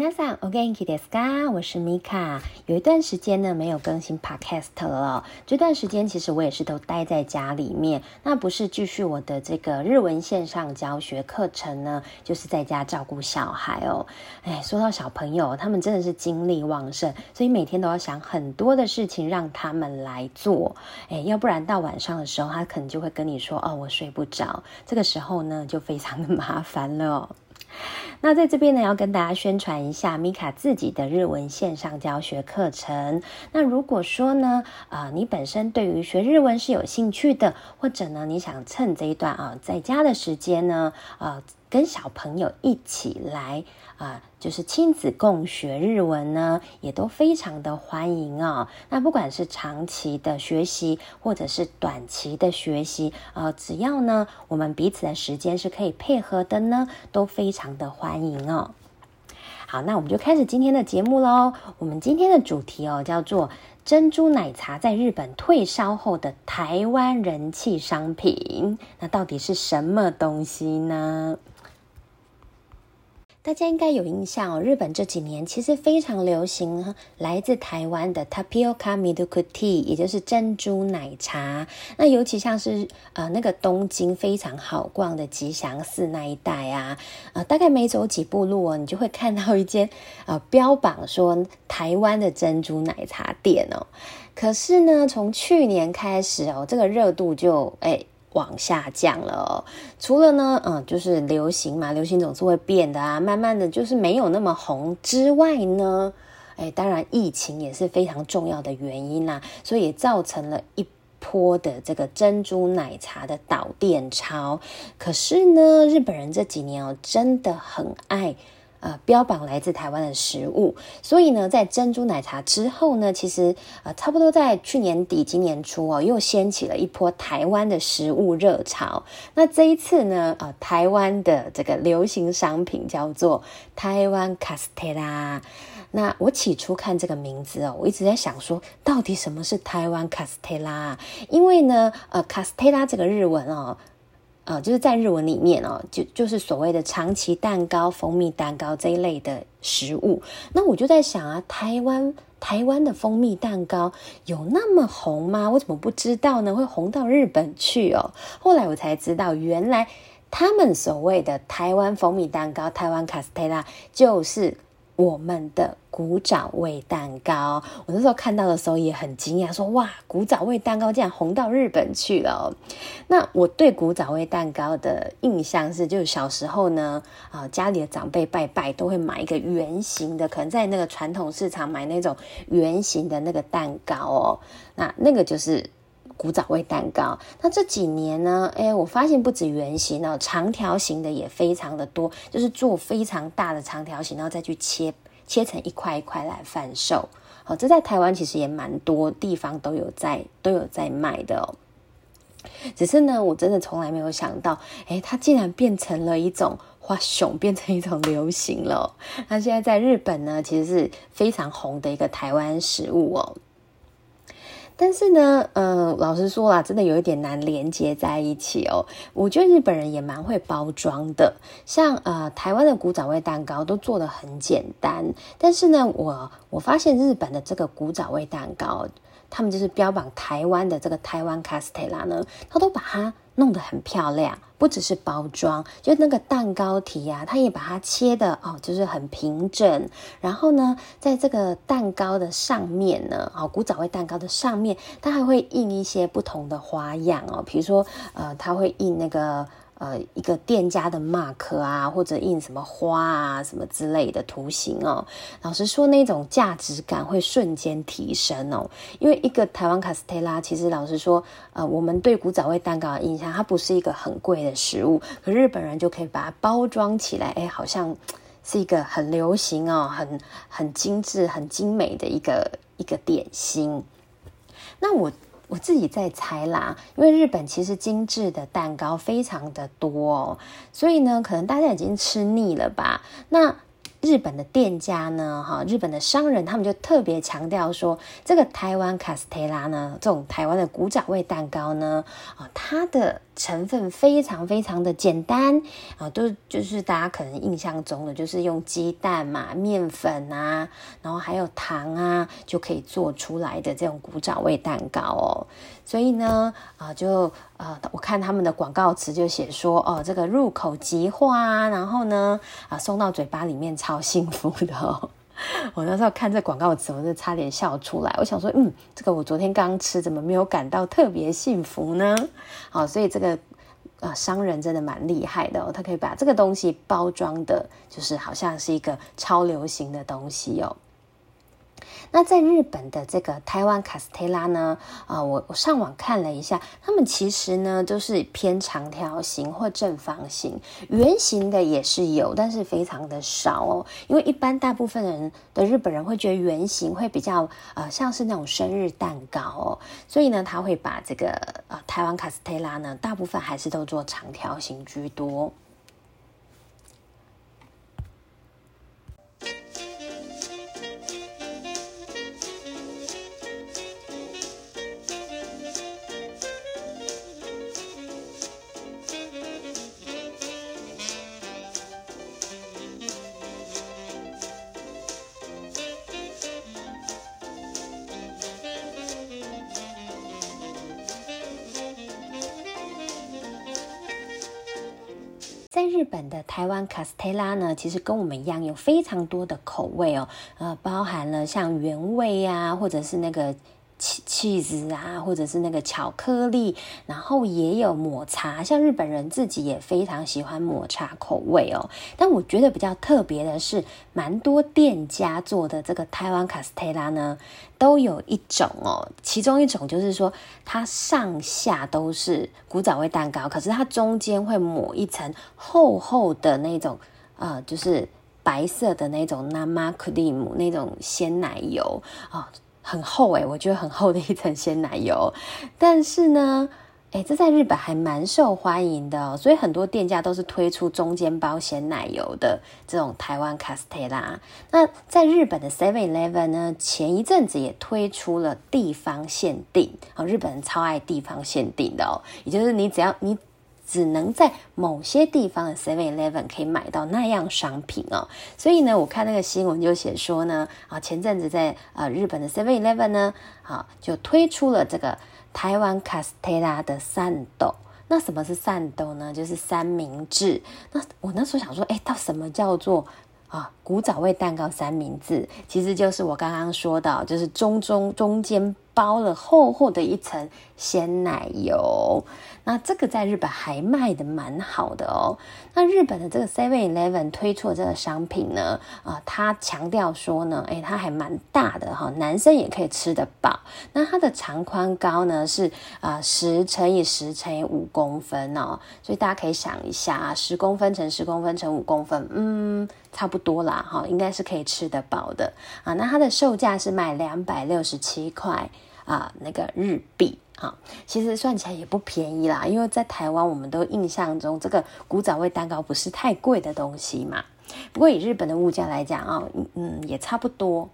皆さん、お元気ですか？我是米卡。有一段时间呢没有更新 podcast 了，这段时间其实我也是都待在家里面，那不是继续我的这个日文线上教学课程呢，就是在家照顾小孩哦。哎，说到小朋友，他们真的是精力旺盛，所以每天都要想很多的事情让他们来做。哎，要不然到晚上的时候，他可能就会跟你说：“哦，我睡不着。”这个时候呢，就非常的麻烦了。 那在这边呢，要跟大家宣传一下米卡自己的日文线上教学课程。那如果说呢，啊，你本身对于学日文是有兴趣的，或者呢，你想趁这一段啊在家的时间呢，啊。跟小朋友一起来啊，就是亲子共学日文呢，也都非常的欢迎哦。那不管是长期的学习，或者是短期的学习，呃，只要呢我们彼此的时间是可以配合的呢，都非常的欢迎哦。好，那我们就开始今天的节目喽。我们今天的主题哦，叫做珍珠奶茶在日本退烧后的台湾人气商品。那到底是什么东西呢？大家应该有印象哦，日本这几年其实非常流行来自台湾的 Tapioca Milk Tea，也就是珍珠奶茶。那尤其像是呃那个东京非常好逛的吉祥寺那一带啊，呃大概每走几步路哦，你就会看到一间呃标榜说台湾的珍珠奶茶店哦。可是呢，从去年开始哦，这个热度就哎。往下降了，除了呢，嗯，就是流行嘛，流行总是会变的啊，慢慢的就是没有那么红之外呢，哎，当然疫情也是非常重要的原因啦，所以也造成了一波的这个珍珠奶茶的导电潮。可是呢，日本人这几年哦，真的很爱。呃，标榜来自台湾的食物，所以呢，在珍珠奶茶之后呢，其实呃，差不多在去年底、今年初哦，又掀起了一波台湾的食物热潮。那这一次呢，呃，台湾的这个流行商品叫做台湾卡斯特拉。那我起初看这个名字哦，我一直在想说，到底什么是台湾卡斯特拉？因为呢，呃，卡斯特拉这个日文哦。呃，就是在日文里面哦，就就是所谓的长崎蛋糕、蜂蜜蛋糕这一类的食物。那我就在想啊，台湾台湾的蜂蜜蛋糕有那么红吗？我怎么不知道呢？会红到日本去哦？后来我才知道，原来他们所谓的台湾蜂蜜蛋糕、台湾卡斯特拉，就是。我们的古早味蛋糕，我那时候看到的时候也很惊讶，说哇，古早味蛋糕竟然红到日本去了。那我对古早味蛋糕的印象是，就是小时候呢，啊，家里的长辈拜拜都会买一个圆形的，可能在那个传统市场买那种圆形的那个蛋糕哦，那那个就是。古早味蛋糕，那这几年呢？哎，我发现不止圆形哦，长条形的也非常的多，就是做非常大的长条形，然后再去切切成一块一块来贩售。好，这在台湾其实也蛮多地方都有在都有在卖的哦。只是呢，我真的从来没有想到，哎，它竟然变成了一种花熊，变成一种流行了。那现在在日本呢，其实是非常红的一个台湾食物哦。但是呢，呃，老实说啦，真的有一点难连接在一起哦。我觉得日本人也蛮会包装的，像呃台湾的古早味蛋糕都做的很简单，但是呢，我我发现日本的这个古早味蛋糕。他们就是标榜台湾的这个台湾卡斯特拉呢，他都把它弄得很漂亮，不只是包装，就那个蛋糕体呀，他也把它切的哦，就是很平整。然后呢，在这个蛋糕的上面呢，哦，古早味蛋糕的上面，它还会印一些不同的花样哦，比如说呃，它会印那个。呃，一个店家的 mark 啊，或者印什么花啊，什么之类的图形哦。老实说，那种价值感会瞬间提升哦。因为一个台湾卡斯特拉，其实老实说，呃，我们对古早味蛋糕的印象，它不是一个很贵的食物，可日本人就可以把它包装起来，哎，好像是一个很流行哦，很很精致、很精美的一个一个点心。那我。我自己在猜啦，因为日本其实精致的蛋糕非常的多，哦所以呢，可能大家已经吃腻了吧？那日本的店家呢，哈，日本的商人他们就特别强调说，这个台湾卡斯特拉呢，这种台湾的古早味蛋糕呢，啊，它的成分非常非常的简单啊，都就是大家可能印象中的，就是用鸡蛋嘛、面粉啊，然后还有糖啊，就可以做出来的这种古早味蛋糕哦。所以呢，啊，就啊，我看他们的广告词就写说，哦，这个入口即化，然后呢，啊，送到嘴巴里面超幸福的。我那时候看这广告词，我就差点笑出来。我想说，嗯，这个我昨天刚吃，怎么没有感到特别幸福呢？好，所以这个啊，商人真的蛮厉害的哦，他可以把这个东西包装的，就是好像是一个超流行的东西哦。那在日本的这个台湾卡斯特拉呢，啊，我我上网看了一下，他们其实呢都是偏长条形或正方形，圆形的也是有，但是非常的少哦。因为一般大部分人的日本人会觉得圆形会比较呃像是那种生日蛋糕哦，所以呢他会把这个呃台湾卡斯特拉呢，大部分还是都做长条形居多。的台湾卡斯泰拉呢，其实跟我们一样有非常多的口味哦，呃，包含了像原味呀，或者是那个。Cheese 啊，或者是那个巧克力，然后也有抹茶，像日本人自己也非常喜欢抹茶口味哦。但我觉得比较特别的是，蛮多店家做的这个台湾卡斯特拉呢，都有一种哦，其中一种就是说，它上下都是古早味蛋糕，可是它中间会抹一层厚厚的那种，呃，就是白色的那种 nama cream 那种鲜奶油啊。很厚诶，我觉得很厚的一层鲜奶油，但是呢，诶，这在日本还蛮受欢迎的，所以很多店家都是推出中间包鲜奶油的这种台湾卡斯特拉。那在日本的 Seven Eleven 呢，前一阵子也推出了地方限定，哦，日本人超爱地方限定的哦，也就是你只要你。只能在某些地方的 Seven Eleven 可以买到那样商品哦，所以呢，我看那个新闻就写说呢，啊，前阵子在呃日本的 Seven Eleven 呢，啊，就推出了这个台湾卡斯特拉的三豆。那什么是三豆呢？就是三明治。那我那时候想说，哎，到什么叫做啊古早味蛋糕三明治？其实就是我刚刚说的，就是中中中间。包了厚厚的一层鲜奶油，那这个在日本还卖的蛮好的哦。那日本的这个 Seven Eleven 推出的这个商品呢，啊，它强调说呢，哎，它还蛮大的哈，男生也可以吃得饱。那它的长宽高呢是啊十乘以十乘以五公分哦，所以大家可以想一下，十公分乘十公分乘五公分，嗯，差不多啦哈，应该是可以吃得饱的啊。那它的售价是卖两百六十七块。啊，那个日币啊，其实算起来也不便宜啦。因为在台湾，我们都印象中这个古早味蛋糕不是太贵的东西嘛。不过以日本的物价来讲啊，嗯，也差不多。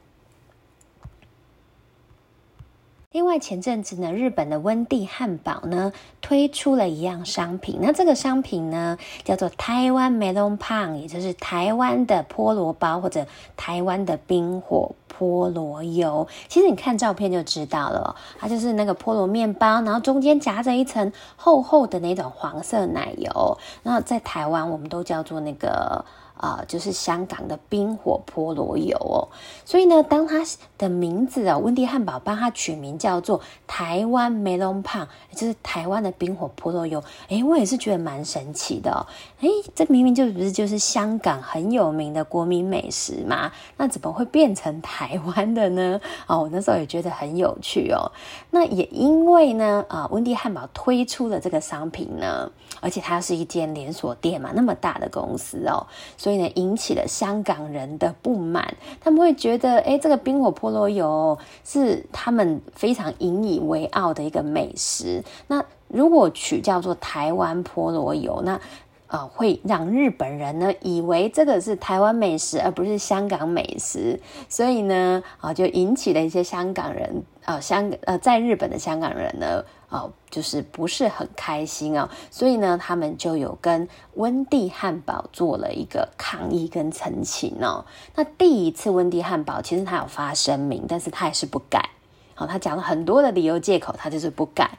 另外前阵子呢，日本的温蒂汉堡呢推出了一样商品，那这个商品呢叫做台湾 melon pan，也就是台湾的菠萝包或者台湾的冰火菠萝油。其实你看照片就知道了，它就是那个菠萝面包，然后中间夹着一层厚厚的那种黄色奶油。那在台湾我们都叫做那个。啊，就是香港的冰火菠萝油哦，所以呢，当它的名字啊，温蒂汉堡帮它取名叫做台湾 melon pan，就是台湾的冰火菠萝油。诶，我也是觉得蛮神奇的。诶，这明明就不是就是香港很有名的国民美食嘛？那怎么会变成台湾的呢？哦，我那时候也觉得很有趣哦。那也因为呢，啊，温蒂汉堡推出了这个商品呢，而且它是一间连锁店嘛，那么大的公司哦。所以呢，引起了香港人的不满。他们会觉得，哎，这个冰火菠萝油是他们非常引以为傲的一个美食。那如果取叫做台湾菠萝油，那呃，会让日本人呢以为这个是台湾美食，而不是香港美食，所以呢，啊，就引起了一些香港人，啊，香呃，在日本的香港人呢，哦，就是不是很开心哦，所以呢，他们就有跟温蒂汉堡做了一个抗议跟澄清哦。那第一次温蒂汉堡其实他有发声明，但是他还是不改，好，他讲了很多的理由借口，他就是不改，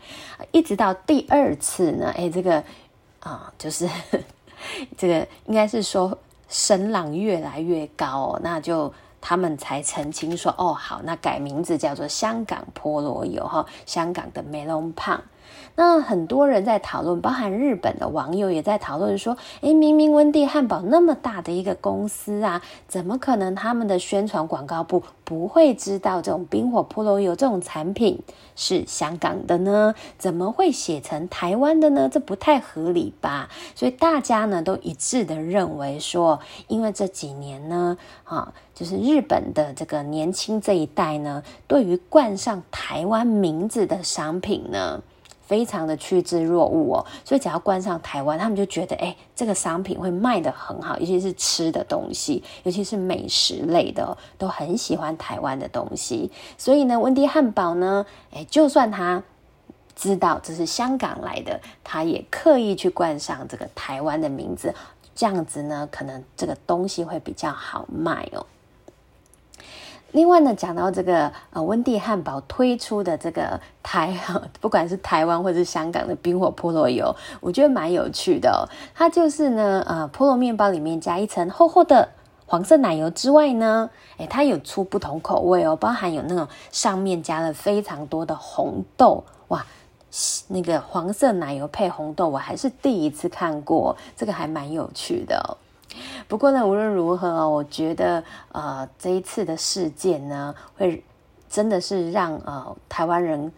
一直到第二次呢，哎，这个。啊，就是 这个，应该是说声浪越来越高，那就他们才澄清说，哦，好，那改名字叫做香港菠萝油哈，香港的梅隆胖。那很多人在讨论，包含日本的网友也在讨论说：“诶，明明温蒂汉堡那么大的一个公司啊，怎么可能他们的宣传广告部不会知道这种冰火菠萝油这种产品是香港的呢？怎么会写成台湾的呢？这不太合理吧？”所以大家呢都一致的认为说，因为这几年呢，啊，就是日本的这个年轻这一代呢，对于冠上台湾名字的商品呢。非常的趋之若鹜哦，所以只要关上台湾，他们就觉得哎，这个商品会卖得很好，尤其是吃的东西，尤其是美食类的，都很喜欢台湾的东西。所以呢，温蒂汉堡呢，哎，就算他知道这是香港来的，他也刻意去冠上这个台湾的名字，这样子呢，可能这个东西会比较好卖哦。另外呢，讲到这个呃温蒂汉堡推出的这个台，不管是台湾或者是香港的冰火菠萝油，我觉得蛮有趣的。它就是呢，呃，菠萝面包里面加一层厚厚的黄色奶油之外呢，诶，它有出不同口味哦，包含有那种上面加了非常多的红豆，哇，那个黄色奶油配红豆，我还是第一次看过，这个还蛮有趣的。不过呢，无论如何我觉得呃这一次的事件呢，会真的是让呃台湾人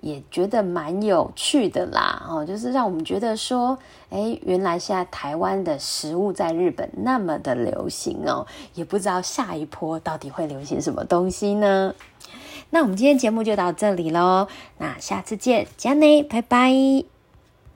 也觉得蛮有趣的啦，哦，就是让我们觉得说，哎，原来现在台湾的食物在日本那么的流行哦，也不知道下一波到底会流行什么东西呢？那我们今天节目就到这里喽，那下次见，加内，拜拜。